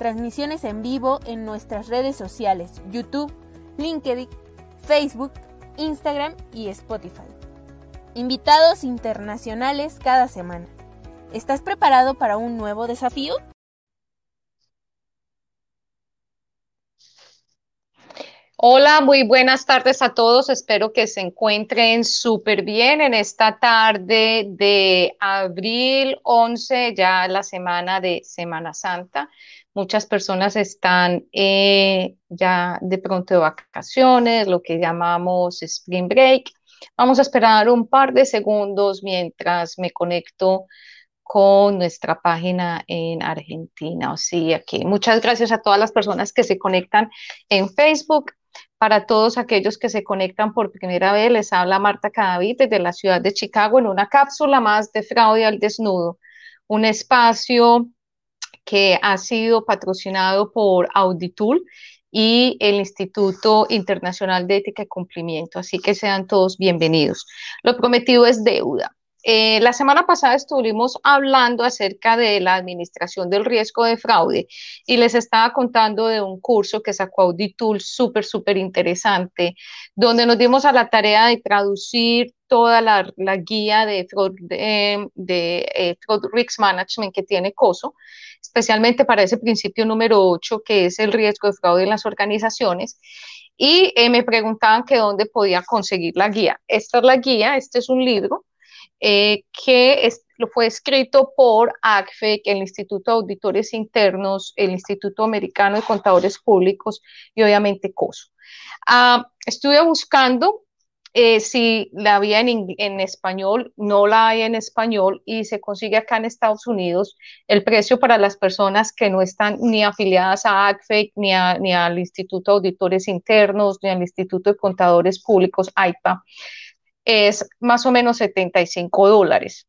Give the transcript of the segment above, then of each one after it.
transmisiones en vivo en nuestras redes sociales, YouTube, LinkedIn, Facebook, Instagram y Spotify. Invitados internacionales cada semana. ¿Estás preparado para un nuevo desafío? Hola, muy buenas tardes a todos. Espero que se encuentren súper bien en esta tarde de abril 11, ya la semana de Semana Santa. Muchas personas están eh, ya de pronto de vacaciones, lo que llamamos spring break. Vamos a esperar un par de segundos mientras me conecto con nuestra página en Argentina. O sí, aquí. Muchas gracias a todas las personas que se conectan en Facebook. Para todos aquellos que se conectan por primera vez, les habla Marta Cadavid desde la ciudad de Chicago en una cápsula más de fraude al desnudo, un espacio que ha sido patrocinado por Auditul y el Instituto Internacional de Ética y Cumplimiento. Así que sean todos bienvenidos. Lo prometido es deuda. Eh, la semana pasada estuvimos hablando acerca de la administración del riesgo de fraude y les estaba contando de un curso que sacó Auditul súper, súper interesante, donde nos dimos a la tarea de traducir toda la, guía de fraud, de, eh, risk management que tiene COSO especialmente para ese principio número 8, que es el riesgo de fraude en las organizaciones. Y eh, me preguntaban que dónde podía conseguir la guía. Esta es la guía, este es un libro eh, que lo fue escrito por ACFEC, el Instituto de Auditores Internos, el Instituto Americano de Contadores Públicos y obviamente COSO. Ah, estuve buscando eh, si la había en, español, no la hay en español y se consigue acá en Estados Unidos. El precio para las personas que no están ni afiliadas a ACFEC, ni, ni al Instituto de Auditores Internos, ni al Instituto de Contadores Públicos, AIPA, es más o menos 75 dólares.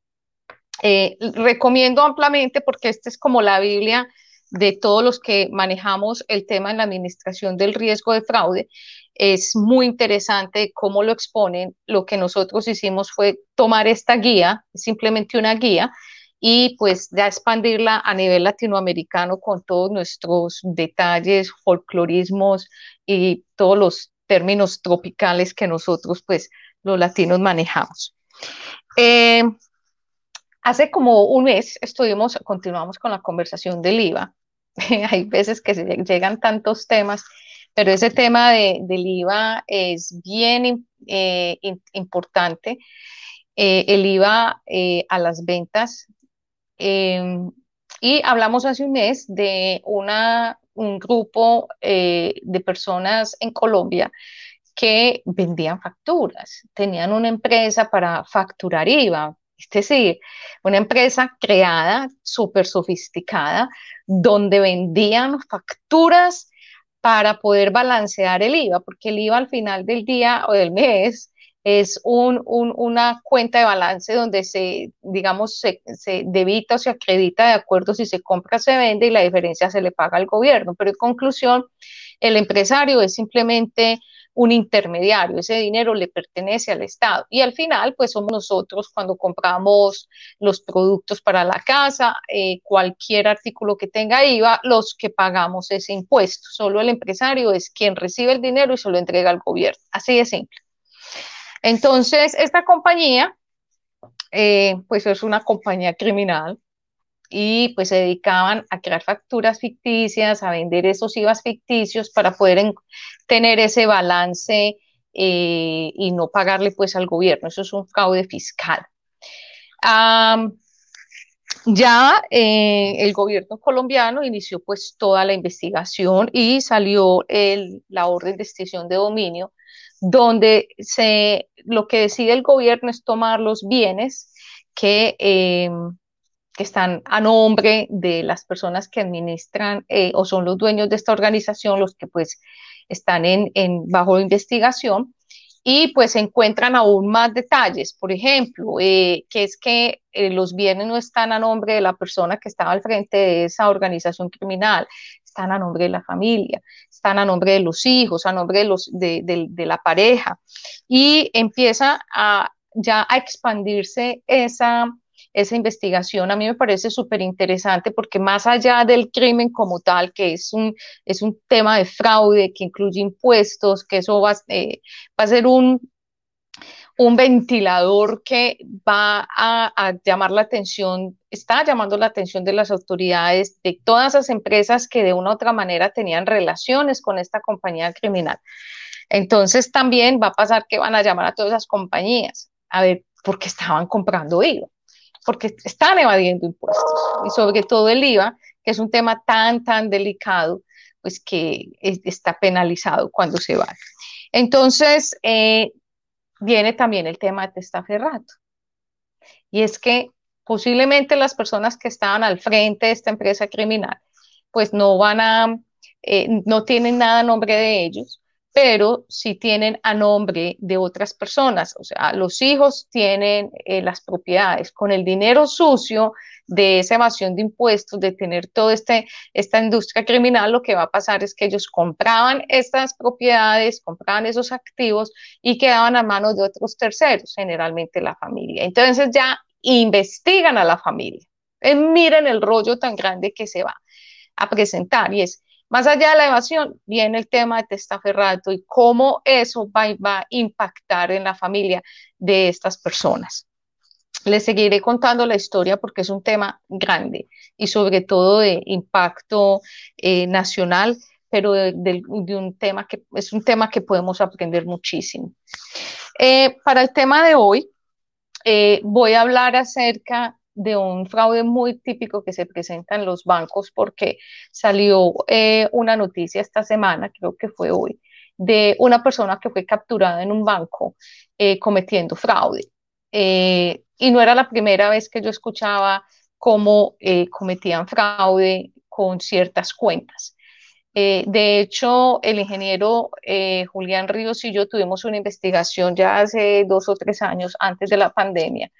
Eh, recomiendo ampliamente porque esta es como la Biblia de todos los que manejamos el tema en la administración del riesgo de fraude es muy interesante cómo lo exponen. Lo que nosotros hicimos fue tomar esta guía, simplemente una guía, y pues ya expandirla a nivel latinoamericano con todos nuestros detalles, folclorismos y todos los términos tropicales que nosotros pues los latinos manejamos. Eh, hace como un mes estuvimos, continuamos con la conversación del IVA. Hay veces que llegan tantos temas pero ese tema de, del IVA es bien eh, importante. Eh, el IVA a las ventas. Y hablamos hace un mes de una, un grupo de personas en Colombia que vendían facturas, tenían una empresa para facturar IVA, es decir, una empresa creada, súper sofisticada, donde vendían facturas para poder balancear el IVA, porque el IVA al final del día o del mes es un, una cuenta de balance donde se, digamos, se, se, debita o se acredita de acuerdo si se compra, se vende y la diferencia se le paga al gobierno. Pero en conclusión, el empresario es simplemente un intermediario, ese dinero le pertenece al Estado. Y al final, pues somos nosotros cuando compramos los productos para la casa, eh, cualquier artículo que tenga IVA, los que pagamos ese impuesto. Solo el empresario es quien recibe el dinero y se lo entrega al gobierno. Así de simple. Entonces, esta compañía, eh, pues es una compañía criminal, y pues se dedicaban a crear facturas ficticias, a vender esos IVAs ficticios para poder tener ese balance eh, y no pagarle pues al gobierno. Eso es un fraude fiscal. ya eh, el gobierno colombiano inició pues toda la investigación y salió la orden de extinción de dominio, donde se, lo que decide el gobierno es tomar los bienes que em, que están a nombre de las personas que administran eh, o son los dueños de esta organización, los que pues están en, bajo investigación y pues encuentran aún más detalles. Por ejemplo, eh, que es que eh, los bienes no están a nombre de la persona que estaba al frente de esa organización criminal, están a nombre de la familia, están a nombre de los hijos, a nombre de, los, de, de la pareja. Y empieza a, ya a expandirse esa, esa investigación a mí me parece súper interesante porque más allá del crimen como tal, que es un, es un tema de fraude que incluye impuestos, que eso va, eh, va a ser un, un ventilador que va a, llamar la atención, está llamando la atención de las autoridades, de todas esas empresas que de una u otra manera tenían relaciones con esta compañía criminal. Entonces también va a pasar que van a llamar a todas esas compañías a ver por qué estaban comprando IVA porque están evadiendo impuestos y sobre todo el IVA, que es un tema tan, tan delicado, pues que está penalizado cuando se va. Entonces, eh, viene también el tema de testaferrato. Y es que posiblemente las personas que estaban al frente de esta empresa criminal, pues no van a, eh, no tienen nada a nombre de ellos, pero si tienen a nombre de otras personas. O sea, los hijos tienen eh, las propiedades. Con el dinero sucio de esa evasión de impuestos, de tener toda este, esta industria criminal, lo que va a pasar es que ellos compraban estas propiedades, compraban esos activos y quedaban a manos de otros terceros, generalmente la familia. Entonces ya investigan a la familia. Eh, miren el rollo tan grande que se va a presentar y es más allá de la evasión, viene el tema de testaferrato y cómo eso va, a impactar en la familia de estas personas. Les seguiré contando la historia porque es un tema grande y sobre todo de impacto eh, nacional, pero de, un tema que es un tema que podemos aprender muchísimo. Eh, para el tema de hoy, eh, voy a hablar acerca de un fraude muy típico que se presenta en los bancos porque salió eh, una noticia esta semana, creo que fue hoy, de una persona que fue capturada en un banco eh, cometiendo fraude. Eh, y no era la primera vez que yo escuchaba cómo cometían fraude con ciertas cuentas. de hecho, el ingeniero Julián Ríos y yo tuvimos una investigación ya hace dos o tres años antes de la pandemia,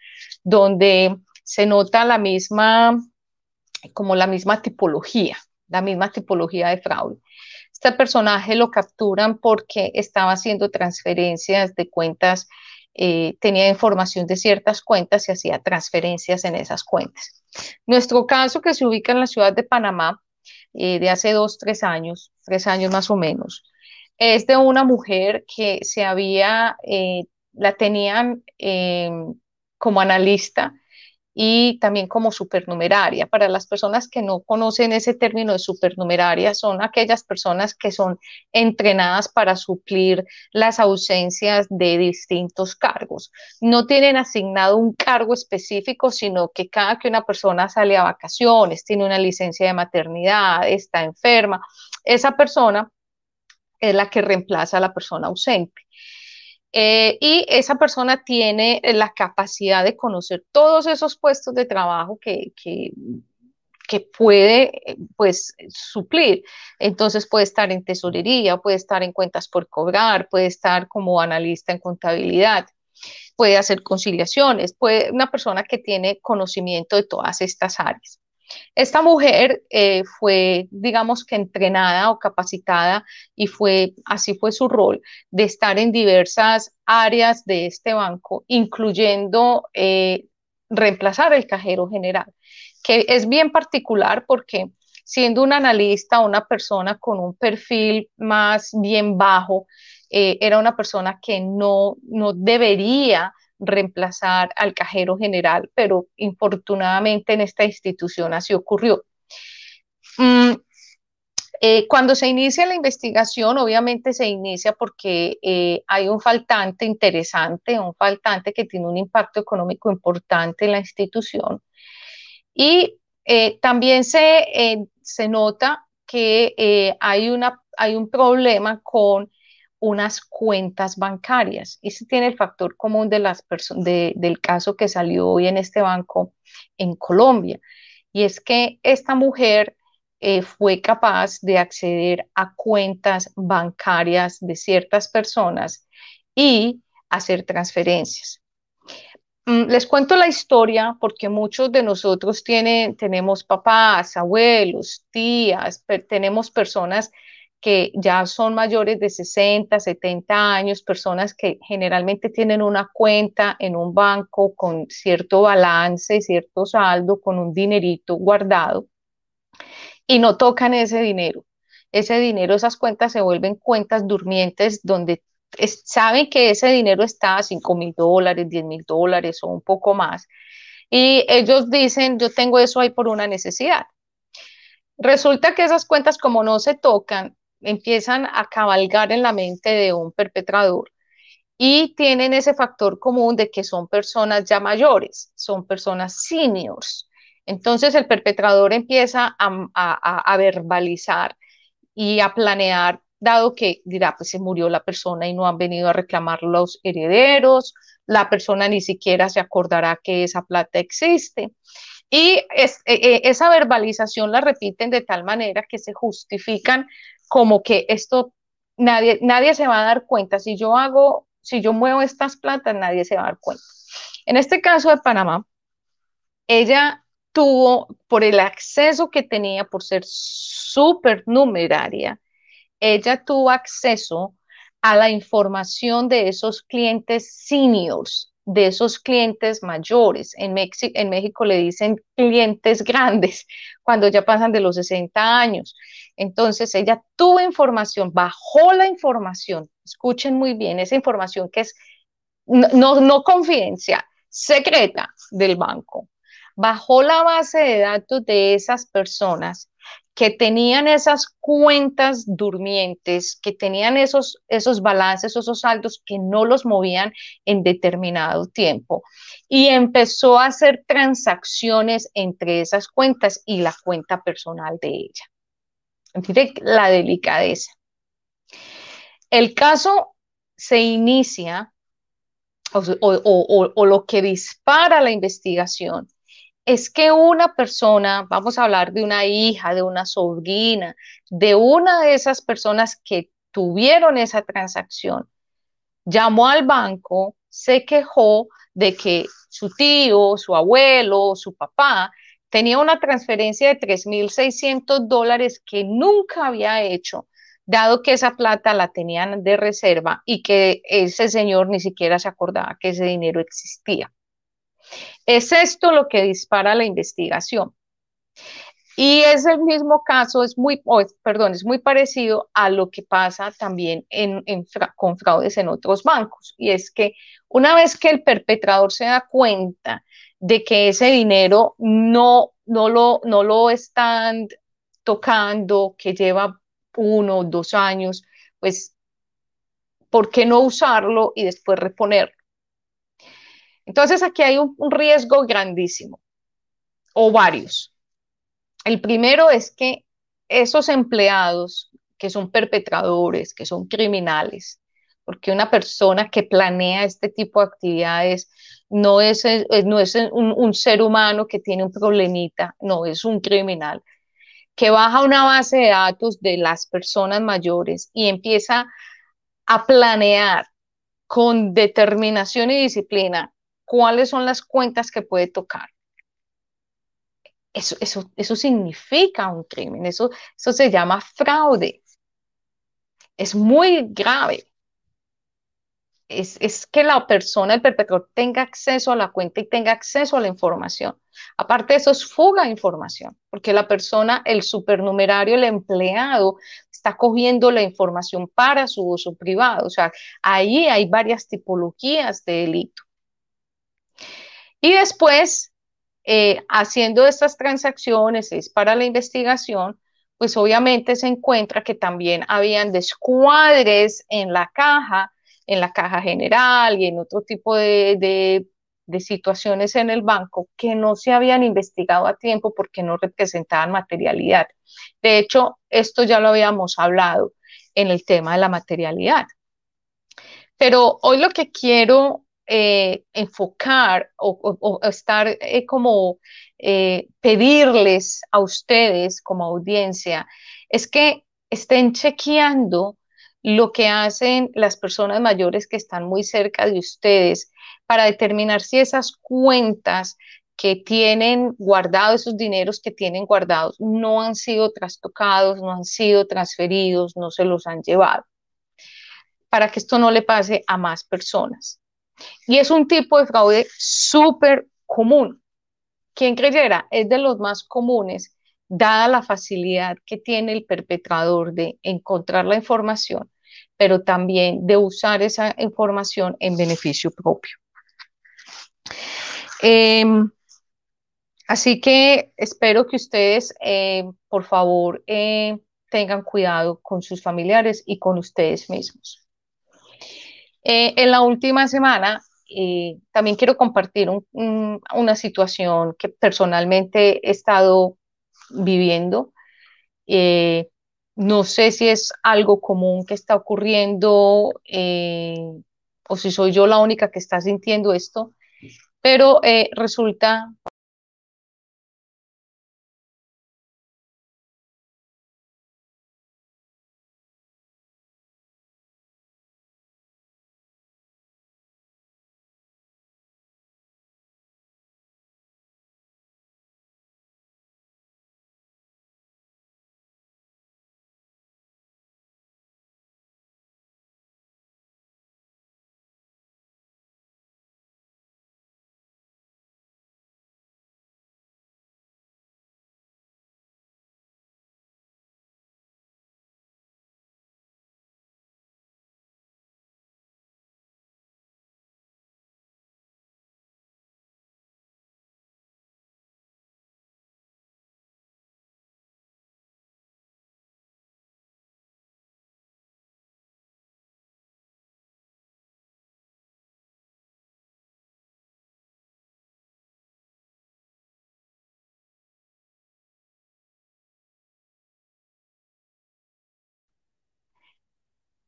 donde se nota la misma, como la misma tipología, la misma tipología de fraude. Este personaje lo capturan porque estaba haciendo transferencias de cuentas, eh, tenía información de ciertas cuentas y hacía transferencias en esas cuentas. Nuestro caso que se ubica en la ciudad de Panamá, eh, de hace dos, tres años, tres años más o menos, es de una mujer que se había, eh, la tenían como analista y también como supernumeraria. Para las personas que no conocen ese término de supernumeraria, son aquellas personas que son entrenadas para suplir las ausencias de distintos cargos. No tienen asignado un cargo específico, sino que cada que una persona sale a vacaciones, tiene una licencia de maternidad, está enferma, esa persona es la que reemplaza a la persona ausente. Eh, y esa persona tiene la capacidad de conocer todos esos puestos de trabajo que, que, puede pues suplir. Entonces puede estar en tesorería, puede estar en cuentas por cobrar, puede estar como analista en contabilidad, puede hacer conciliaciones, puede una persona que tiene conocimiento de todas estas áreas. Esta mujer eh, fue, digamos que entrenada o capacitada y fue, así fue su rol, de estar en diversas áreas de este banco, incluyendo eh, reemplazar el cajero general, que es bien particular porque siendo un analista, una persona con un perfil más bien bajo, eh, era una persona que no, no debería reemplazar al cajero general, pero infortunadamente en esta institución así ocurrió. Mm, eh, cuando se inicia la investigación, obviamente se inicia porque eh, hay un faltante interesante, un faltante que tiene un impacto económico importante en la institución. Y eh, también se, se, nota que hay, una, hay un problema con unas cuentas bancarias. Y ese tiene el factor común de las de, del caso que salió hoy en este banco en Colombia. Y es que esta mujer eh, fue capaz de acceder a cuentas bancarias de ciertas personas y hacer transferencias. Mm, les cuento la historia porque muchos de nosotros tienen, tenemos papás, abuelos, tías, tenemos personas que ya son mayores de 60, 70 años, personas que generalmente tienen una cuenta en un banco con cierto balance, cierto saldo, con un dinerito guardado y no tocan ese dinero. Ese dinero, esas cuentas se vuelven cuentas durmientes donde saben que ese dinero está a 5 mil dólares, 10 mil dólares o un poco más. Y ellos dicen, yo tengo eso ahí por una necesidad. Resulta que esas cuentas, como no se tocan, empiezan a cabalgar en la mente de un perpetrador y tienen ese factor común de que son personas ya mayores, son personas seniors. Entonces el perpetrador empieza a, verbalizar y a planear, dado que dirá, pues se murió la persona y no han venido a reclamar los herederos, la persona ni siquiera se acordará que esa plata existe. Y e, e, esa verbalización la repiten de tal manera que se justifican como que esto, nadie, nadie se va a dar cuenta. Si yo hago, si yo muevo estas plantas, nadie se va a dar cuenta. En este caso de Panamá, ella tuvo, por el acceso que tenía, por ser súper numeraria, ella tuvo acceso a la información de esos clientes seniors de esos clientes mayores. En, en México le dicen clientes grandes cuando ya pasan de los 60 años. Entonces ella tuvo información, bajó la información, escuchen muy bien, esa información que es no, no confidencial, secreta del banco. Bajó la base de datos de esas personas que tenían esas cuentas durmientes, que tenían esos, esos balances, esos saldos que no los movían en determinado tiempo. Y empezó a hacer transacciones entre esas cuentas y la cuenta personal de ella. La delicadeza. El caso se inicia, o lo que dispara la investigación, es que una persona, vamos a hablar de una hija, de una sobrina, de una de esas personas que tuvieron esa transacción, llamó al banco, se quejó de que su tío, su abuelo, su papá tenía una transferencia de 3.600 dólares que nunca había hecho, dado que esa plata la tenían de reserva y que ese señor ni siquiera se acordaba que ese dinero existía. Es esto lo que dispara la investigación. Y es el mismo caso, es muy, perdón, es muy parecido a lo que pasa también en, con fraudes en otros bancos. Y es que una vez que el perpetrador se da cuenta de que ese dinero no, no, lo, no lo están tocando, que lleva uno o dos años, pues, ¿por qué no usarlo y después reponerlo? Entonces aquí hay un, riesgo grandísimo, o varios. El primero es que esos empleados que son perpetradores, que son criminales, porque una persona que planea este tipo de actividades no es, no es un, un, ser humano que tiene un problemita, no, es un criminal, que baja una base de datos de las personas mayores y empieza a planear con determinación y disciplina cuáles son las cuentas que puede tocar. Eso, eso, eso significa un crimen, eso, eso se llama fraude. Es muy grave. Es, es, que la persona, el perpetrador, tenga acceso a la cuenta y tenga acceso a la información. Aparte de eso, es fuga de información, porque la persona, el supernumerario, el empleado, está cogiendo la información para su uso privado. O sea, ahí hay varias tipologías de delito. Y después, eh, haciendo estas transacciones, es para la investigación, pues obviamente se encuentra que también habían descuadres en la caja, en la caja general y en otro tipo de, de situaciones en el banco que no se habían investigado a tiempo porque no representaban materialidad. De hecho, esto ya lo habíamos hablado en el tema de la materialidad. Pero hoy lo que quiero eh, enfocar o, estar eh, como eh, pedirles a ustedes como audiencia es que estén chequeando lo que hacen las personas mayores que están muy cerca de ustedes para determinar si esas cuentas que tienen guardados, esos dineros que tienen guardados, no han sido trastocados, no han sido transferidos, no se los han llevado, para que esto no le pase a más personas. Y es un tipo de fraude súper común. ¿Quién creyera? Es de los más comunes, dada la facilidad que tiene el perpetrador de encontrar la información, pero también de usar esa información en beneficio propio. Em, Así que espero que ustedes, eh, por favor, eh, tengan cuidado con sus familiares y con ustedes mismos. Eh, en la última semana, también quiero compartir una situación que personalmente he estado viviendo. no sé si es algo común que está ocurriendo o si soy yo la única que está sintiendo esto, pero resulta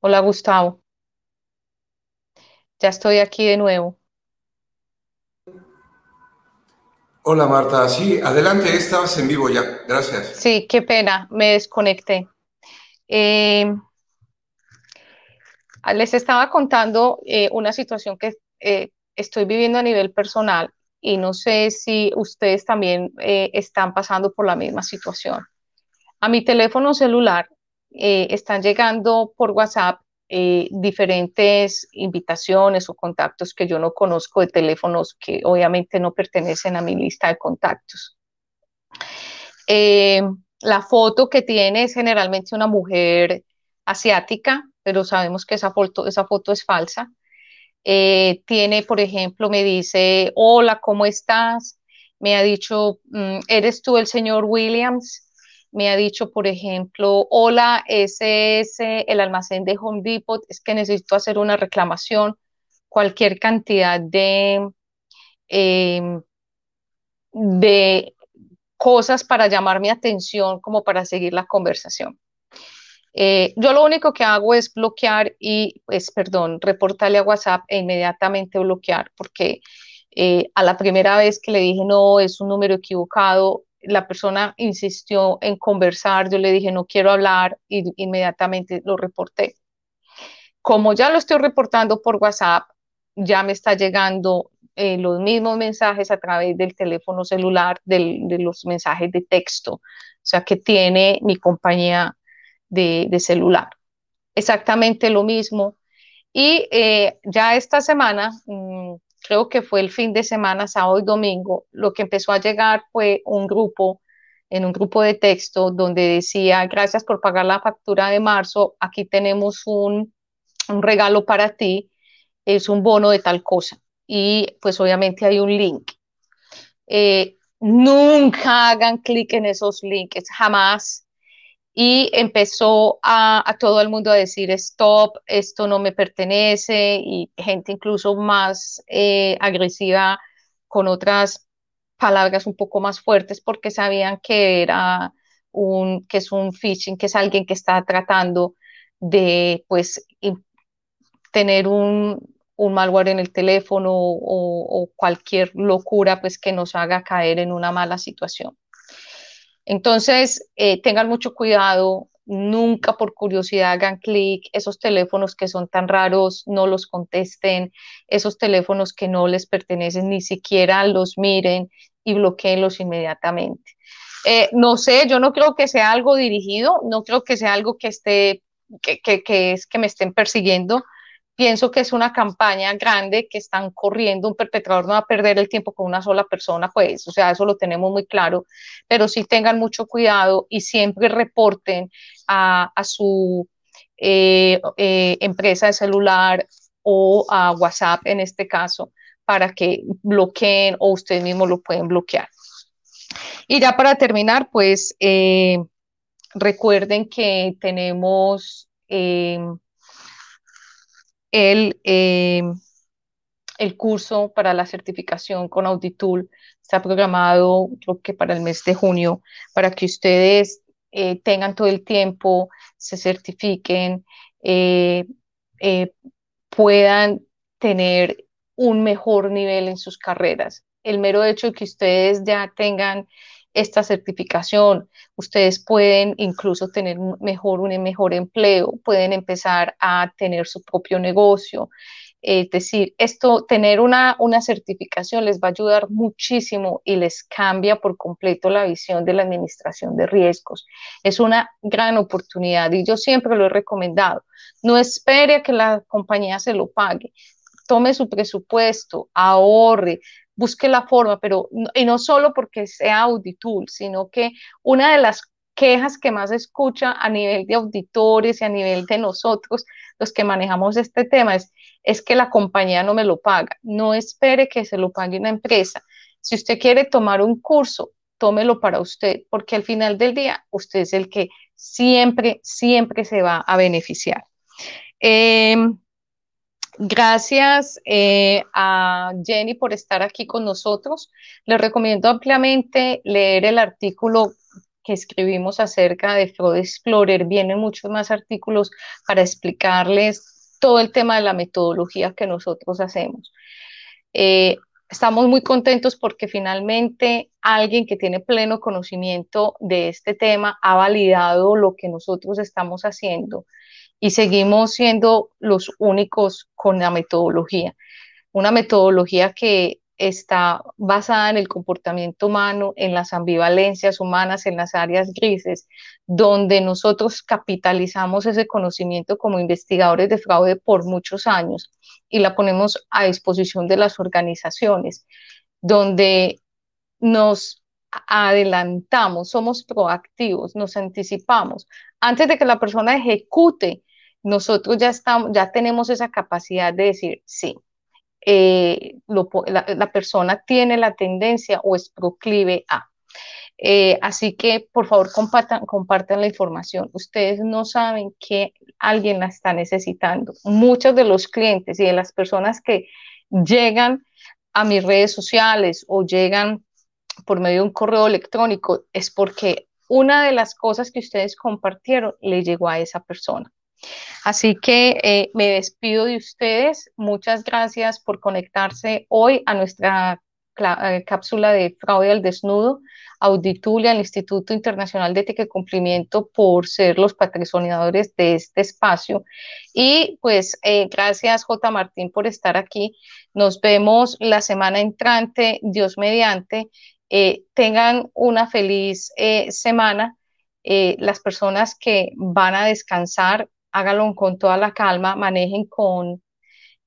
Hola Gustavo, ya estoy aquí de nuevo. Hola Marta, sí, adelante, estabas en vivo ya, gracias. Sí, qué pena, me desconecté. Eh, les estaba contando eh, una situación que eh, estoy viviendo a nivel personal y no sé si ustedes también están pasando por la misma situación. A mi teléfono celular eh, están llegando por WhatsApp eh, diferentes invitaciones o contactos que yo no conozco de teléfonos que obviamente no pertenecen a mi lista de contactos. Eh, la foto que tiene es generalmente una mujer asiática, pero sabemos que esa foto, esa foto es falsa. tiene, por ejemplo, me dice, hola, ¿cómo estás? Me ha dicho, mm, ¿eres tú el señor Williams? Me ha dicho, por ejemplo, hola, ese es eh, el almacén de Home Depot, es que necesito hacer una reclamación, cualquier cantidad de, em, de cosas para llamar mi atención como para seguir la conversación. Eh, yo lo único que hago es bloquear y, pues, perdón, reportarle a WhatsApp e inmediatamente bloquear, porque eh, a la primera vez que le dije no, es un número equivocado, la persona insistió en conversar, yo le dije no quiero hablar y inmediatamente lo reporté. Como ya lo estoy reportando por WhatsApp, ya me está llegando eh, los mismos mensajes a través del teléfono celular, de los mensajes de texto, o sea que tiene mi compañía de, celular. Exactamente lo mismo. Y eh, ya esta semana, mm, creo que fue el fin de semana, sábado y domingo, lo que empezó a llegar fue un grupo, en un grupo de texto donde decía, gracias por pagar la factura de marzo, aquí tenemos un, regalo para ti, es un bono de tal cosa. Y pues obviamente hay un link. Eh, nunca hagan clic en esos links, jamás y empezó a, todo el mundo a decir, stop, esto no me pertenece, y gente incluso más eh, agresiva con otras palabras un poco más fuertes porque sabían que era un, que es un phishing, que es alguien que está tratando de, pues, tener un, un malware en el teléfono o, cualquier locura pues que nos haga caer en una mala situación. Entonces, eh, tengan mucho cuidado, nunca por curiosidad hagan clic, esos teléfonos que son tan raros, no los contesten, esos teléfonos que no les pertenecen, ni siquiera los miren y bloqueenlos inmediatamente. Eh, no sé, yo no creo que sea algo dirigido, no creo que sea algo que esté, que, que, es que me estén persiguiendo. Pienso que es una campaña grande que están corriendo, un perpetrador no va a perder el tiempo con una sola persona, pues, o sea, eso lo tenemos muy claro, pero sí tengan mucho cuidado y siempre reporten a, su eh, eh, empresa de celular o a WhatsApp en este caso para que bloqueen o ustedes mismos lo pueden bloquear. Y ya para terminar, pues eh, recuerden que tenemos el, eh, el curso para la certificación con Auditool. Está programado, creo que para el mes de junio, para que ustedes tengan todo el tiempo, se certifiquen, puedan tener un mejor nivel en sus carreras el mero hecho de que ustedes ya tengan esta certificación, ustedes pueden incluso tener mejor, un mejor empleo, pueden empezar a tener su propio negocio. Es decir, esto, tener una, una certificación les va a ayudar muchísimo y les cambia por completo la visión de la administración de riesgos. Es una gran oportunidad y yo siempre lo he recomendado. No espere a que la compañía se lo pague. Tome su presupuesto, ahorre, busque la forma, pero y no solo porque sea Auditool, sino que una de las quejas que más escucha a nivel de auditores y a nivel de nosotros, los que manejamos este tema, es, que la compañía no me lo paga. No espere que se lo pague una empresa. Si usted quiere tomar un curso, tómelo para usted, porque al final del día usted es el que siempre, siempre se va a beneficiar. Eh, Gracias eh, a Jenny por estar aquí con nosotros. Les recomiendo ampliamente leer el artículo que escribimos acerca de Fraud Explorer. Vienen muchos más artículos para explicarles todo el tema de la metodología que nosotros hacemos. Eh, estamos muy contentos porque finalmente alguien que tiene pleno conocimiento de este tema ha validado lo que nosotros estamos haciendo y seguimos siendo los únicos con la metodología. Una metodología que está basada en el comportamiento humano, en las ambivalencias humanas, en las áreas grises, donde nosotros capitalizamos ese conocimiento como investigadores de fraude por muchos años y la ponemos a disposición de las organizaciones, donde nos adelantamos, somos proactivos, nos anticipamos. Antes de que la persona ejecute nosotros ya, estamos, ya tenemos esa capacidad de decir, sí, eh, la, persona tiene la tendencia o es proclive a. Eh, así que por favor compartan, compartan la información. Ustedes no saben que alguien la está necesitando. Muchos de los clientes y de las personas que llegan a mis redes sociales o llegan por medio de un correo electrónico es porque una de las cosas que ustedes compartieron le llegó a esa persona. Así que eh, me despido de ustedes. Muchas gracias por conectarse hoy a nuestra eh, cápsula de fraude al desnudo, Auditulia, al Instituto Internacional de Ética y Cumplimiento, por ser los patrocinadores de este espacio. Y pues eh, gracias J. Martín por estar aquí. Nos vemos la semana entrante, Dios mediante. tengan una feliz semana. las personas que van a descansar háganlo con toda la calma, manejen con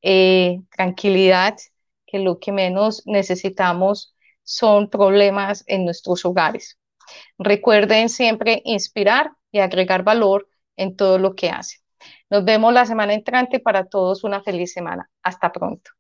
eh, tranquilidad, que lo que menos necesitamos son problemas en nuestros hogares. Recuerden siempre inspirar y agregar valor en todo lo que hacen. Nos vemos la semana entrante. Para todos una feliz semana. Hasta pronto.